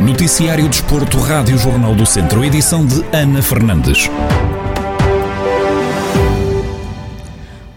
Noticiário Desporto, Rádio Jornal do Centro, edição de Ana Fernandes.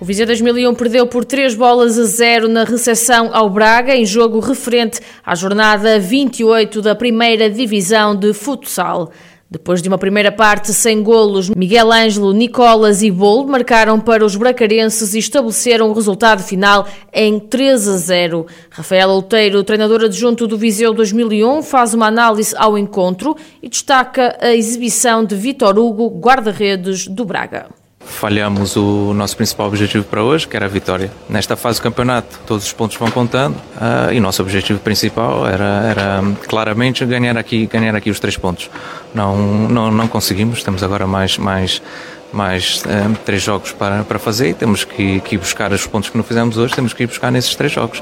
O Viseu 2001 perdeu por 3 bolas a 0 na recepção ao Braga, em jogo referente à jornada 28 da primeira divisão de futsal. Depois de uma primeira parte sem golos, Miguel Ângelo, Nicolas e Bolo marcaram para os bracarenses e estabeleceram o resultado final em 3 a 0. Rafael Outeiro, treinador adjunto do Viseu 2001, faz uma análise ao encontro e destaca a exibição de Vitor Hugo, guarda-redes do Braga falhamos o nosso principal objetivo para hoje, que era a vitória. Nesta fase do campeonato, todos os pontos vão contando uh, e nosso objetivo principal era, era claramente ganhar aqui, ganhar aqui os três pontos. Não, não, não conseguimos, temos agora mais, mais, mais ah, três jogos para, para fazer e temos que, que ir buscar os pontos que não fizemos hoje, temos que ir buscar nesses três jogos.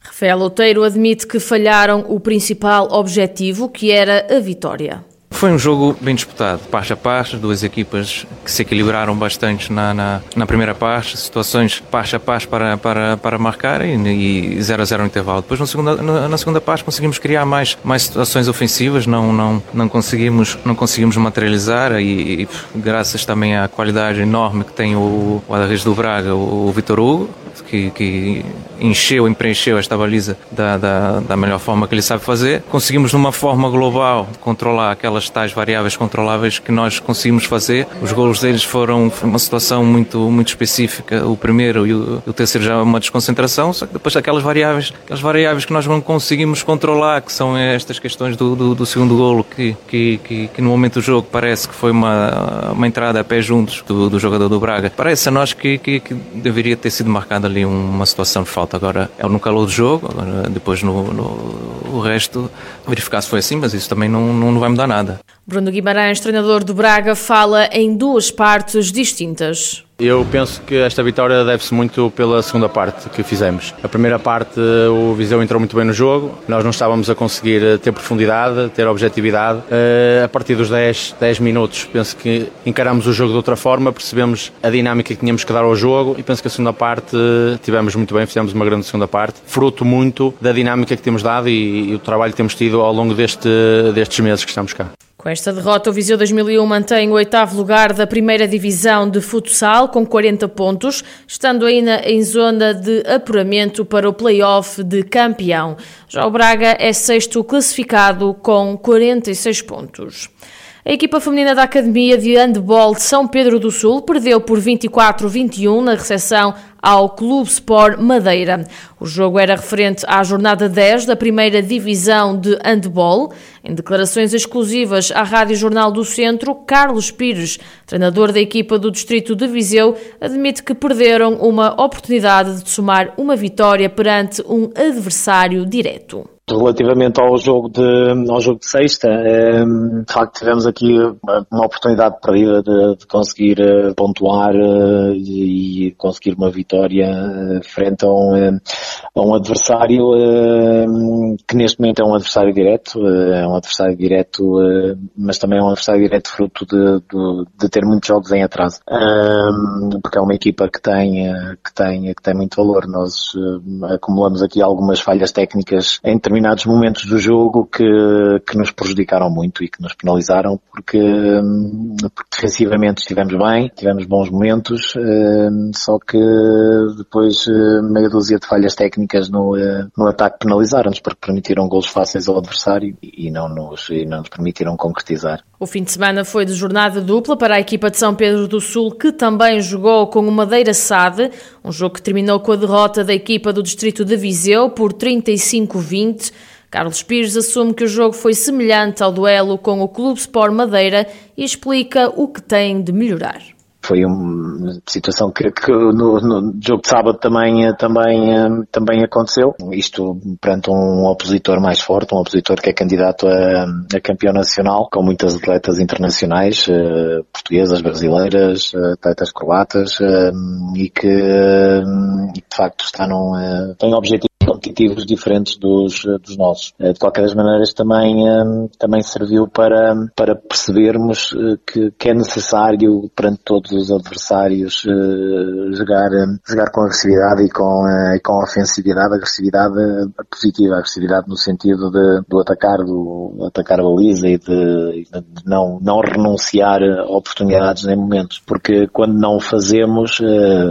Rafael Outeiro admite que falharam o principal objetivo, que era a vitória. Foi um jogo bem disputado, parte a parte, duas equipas que se equilibraram bastante na, na, na primeira parte, situações parte a parte para, para, para marcar e 0 a 0 no intervalo. Depois na segunda, na segunda parte conseguimos criar mais, mais situações ofensivas, não, não, não, conseguimos, não conseguimos materializar e, e graças também à qualidade enorme que tem o guarda-redes do Braga, o, o Vitor Hugo, que, que encheu e preencheu esta baliza da, da, da, melhor forma que ele sabe fazer. Conseguimos, de uma forma global, controlar aquelas tais variáveis controláveis que nós conseguimos fazer. Os golos deles foram uma situação muito, muito específica. O primeiro e o, o terceiro já é uma desconcentração, só que depois aquelas variáveis, aquelas variáveis que nós não conseguimos controlar, que são estas questões do, do, do segundo golo, que, que, que, que, no momento do jogo parece que foi uma, uma entrada a pé juntos do, do jogador do Braga. Parece a nós que, que, que deveria ter sido marcada ali uma situação de falta. Agora é no calor do jogo, agora, depois no, no o resto verificar se foi assim, mas isso também não, não, não vai mudar nada. Bruno Guimarães, treinador do Braga, fala em duas partes distintas. Eu penso que esta vitória deve-se muito pela segunda parte que fizemos. A primeira parte, o Viseu entrou muito bem no jogo, nós não estávamos a conseguir ter profundidade, ter objetividade. Eh, a partir dos 10, 10 minutos, penso que encaramos o jogo de outra forma, percebemos a dinâmica que tínhamos que dar ao jogo e penso que a segunda parte tivemos muito bem, fizemos uma grande segunda parte, fruto muito da dinâmica que temos dado e, e o trabalho que temos tido ao longo deste, destes meses que estamos cá. Com esta derrota, o Viseu 2001 mantém o oitavo lugar da primeira divisão de futsal, com 40 pontos, estando ainda em zona de apuramento para o play-off de campeão. Já o Braga é sexto classificado com 46 pontos. A equipa feminina da Academia de Handball de São Pedro do Sul perdeu por 24-21 na recepção ao Clube Sport Madeira. O jogo era referente à jornada 10 da primeira divisão de handball. Em declarações exclusivas à Rádio Jornal do Centro, Carlos Pires, treinador da equipa do Distrito de Viseu, admite que perderam uma oportunidade de somar uma vitória perante um adversário direto. Relativamente ao jogo de, ao jogo de sexta, ehm, de facto tivemos aqui uma oportunidade perdida de, de conseguir eh, pontuar eh, e conseguir uma vitória eh, frente a um, a um adversário que neste momento é um adversário direto, é um adversário direto, mas também é um adversário direto fruto de, de, de ter muitos jogos em atraso, ehm, porque é uma equipa que tem, que tem, que tem muito valor. Nós acumulamos aqui algumas falhas técnicas em determinados momentos do jogo que, que nos prejudicaram muito e que nos penalizaram porque, porque defensivamente estivemos bem, tivemos bons momentos, hum, só que depois hum, meia dúzia de falhas técnicas no, no ataque penalizaram-nos porque permitiram gols fáceis ao adversário e não nos, e não nos permitiram concretizar. O fim de semana foi de jornada dupla para a equipa de São Pedro do Sul, que também jogou com o Madeira Sade, um jogo que terminou com a derrota da equipa do Distrito de Viseu por 35-20. Carlos Pires assume que o jogo foi semelhante ao duelo com o Clube Sport Madeira e explica o que tem de melhorar foi uma situação que, que no, no, jogo de sábado também, eh, também, eh, também aconteceu. Isto perante um opositor mais forte, um opositor que é candidato a, a campeão nacional, com muitas atletas internacionais, uh, portuguesas, brasileiras, atletas croatas, e que de facto está num, tem objetivo competitivos diferentes dos, dos nossos. De qualquer das maneiras, também, também serviu para, para percebermos que, que é necessário, perante todos os adversários, jogar, jogar com agressividade e com, com ofensividade, agressividade positiva, agressividade no sentido de, do atacar, do atacar a baliza e de, de não, não renunciar a oportunidades nem momentos, porque quando não o fazemos,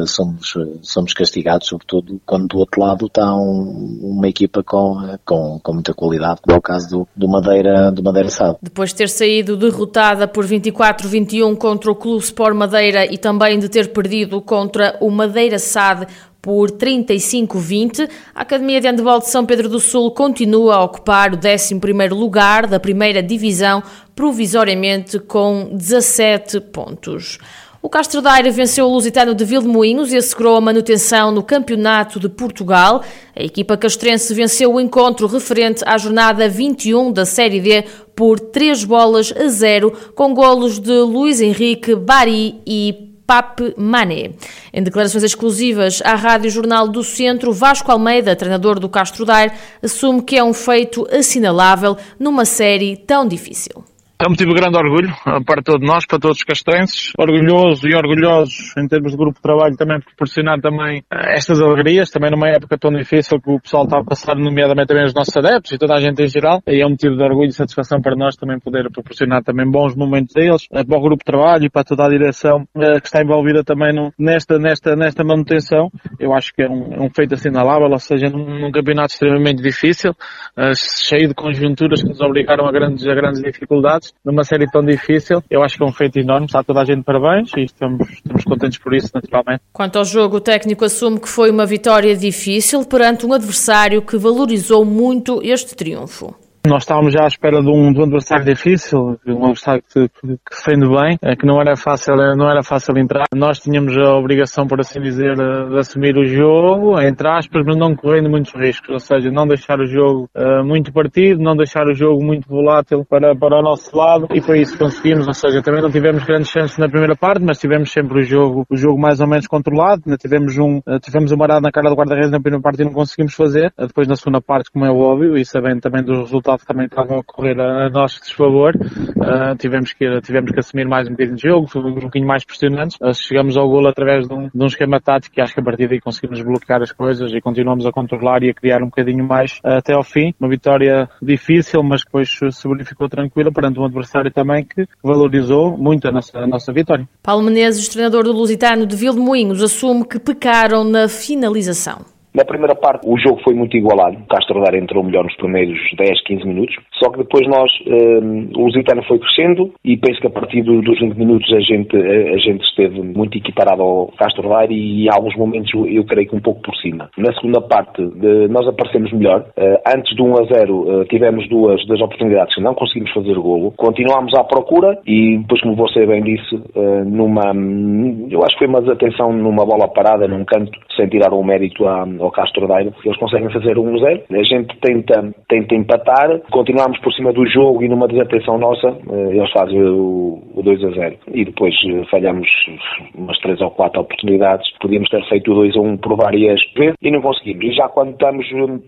somos, somos castigados, sobretudo quando do outro lado está um, uma equipa com, com, com muita qualidade, como é o caso do, do Madeira, do Madeira SAD. Depois de ter saído derrotada por 24-21 contra o Clube Sport Madeira e também de ter perdido contra o Madeira SAD por 35-20, a Academia de Handebol de São Pedro do Sul continua a ocupar o 11º lugar da primeira divisão, provisoriamente com 17 pontos. O Castro Daire venceu o Lusitano de Vilmoinhos e assegurou a manutenção no Campeonato de Portugal. A equipa castrense venceu o encontro referente à jornada 21 da Série D por 3 bolas a 0, com golos de Luís Henrique, Bari e Pape Mané. Em declarações exclusivas à Rádio Jornal do Centro, Vasco Almeida, treinador do Castro Daire, assume que é um feito assinalável numa série tão difícil. É um motivo de grande orgulho para todos nós, para todos os castrenses. Orgulhoso e orgulhosos em termos de grupo de trabalho também proporcionar também eh, estas alegrias, também numa época tão difícil que o pessoal está a passar, nomeadamente também os nossos adeptos e toda a gente em geral. E é um motivo de orgulho e satisfação para nós também poder proporcionar também bons momentos deles, eh, para o grupo de trabalho e para toda a direção eh, que está envolvida também nesta, nesta, nesta manutenção. Eu acho que é um, é um feito assinalável, ou seja, num, num campeonato extremamente difícil, cheio de conjunturas que nos obrigaram a grandes, a grandes dificuldades numa série tão difícil. Eu acho que é um feito enorme, está toda a gente parabéns e estamos, estamos contentes por isso, naturalmente. Quanto ao jogo, o técnico assume que foi uma vitória difícil perante um adversário que valorizou muito este triunfo. Nós estávamos já à espera de um, de um adversário difícil, um adversário que, que, que defende bem, é que não era fácil, não era fácil entrar. Nós tínhamos a obrigação, por assim dizer, de assumir o jogo, entre aspas, mas não correndo muitos riscos, ou seja, não deixar o jogo uh, muito partido, não deixar o jogo muito volátil para, para o nosso lado, e foi isso que conseguimos, ou seja, também não tivemos grandes chances na primeira parte, mas tivemos sempre o jogo, o jogo mais ou menos controlado, tivemos um, tivemos uma arada na cara do guarda-redes na primeira parte e não conseguimos fazer, depois na segunda parte, como é óbvio, e sabendo também dos resultados resultado também estava a ocorrer a, a nosso desfavor. Uh, tivemos, que, tivemos que assumir mais um bocadinho de jogo, foi um bocadinho mais pressionantes. Uh, chegamos ao golo através de um, de um esquema tático e acho que a partir daí conseguimos bloquear as coisas e continuamos a controlar e a criar um bocadinho mais uh, até ao fim. Uma vitória difícil, mas que depois se verificou tranquila perante um adversário também que valorizou muito a nossa, a nossa vitória. Paulo Menezes, treinador do Lusitano de Vilmoinhos, assume que pecaram na finalização. Na primeira parte o jogo foi muito igualado, o Castro Dar entrou melhor nos primeiros 10, 15 minutos, só que depois nós, um, o Lusitano foi crescendo e penso que a partir do, dos 20 minutos a gente, a, a, gente esteve muito equiparado ao Castro Dar e em alguns momentos eu, creio que um pouco por cima. Na segunda parte de, nós aparecemos melhor, uh, antes de 1 a 0 uh, tivemos duas, duas oportunidades que não conseguimos fazer golo, continuámos à procura e depois como você bem disse, uh, numa, eu acho que foi uma desatenção numa bola parada num canto, sem tirar o mérito à ao Castro Daire, eles conseguem fazer 1-0. A gente tenta, tenta empatar, continuamos por cima do jogo e numa desatenção nossa, eh, eles fazem o, o 2-0. E depois eh, falhamos umas 3 ou 4 oportunidades. Podíamos ter feito o 2-1 por várias vezes e não conseguimos. E já quando estamos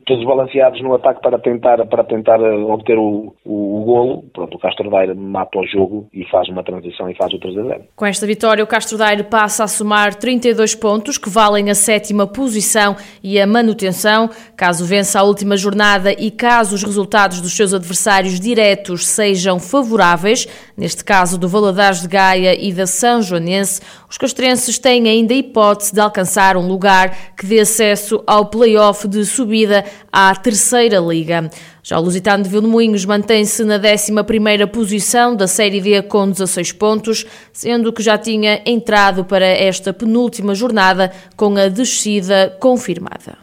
desbalanceados no ataque para tentar, para tentar eh, obter o, o, o golo, pronto, o Castro Daire mata o jogo e faz uma transição e faz o 3-0. Com esta vitória, o Castro Daire passa a somar 32 pontos, que valem a sétima posição e a manutenção. Caso vença a última jornada e caso os resultados dos seus adversários diretos sejam favoráveis, neste caso do Valadares de Gaia e da São Joanense, os castrenses têm ainda a hipótese de alcançar um lugar que dê acesso ao play-off de subida à Terceira Liga. Já o Lusitano de Vilmoinhos mantém-se na 11ª posição da Série D com 16 pontos, sendo que já tinha entrado para esta penúltima jornada com a descida confirmada.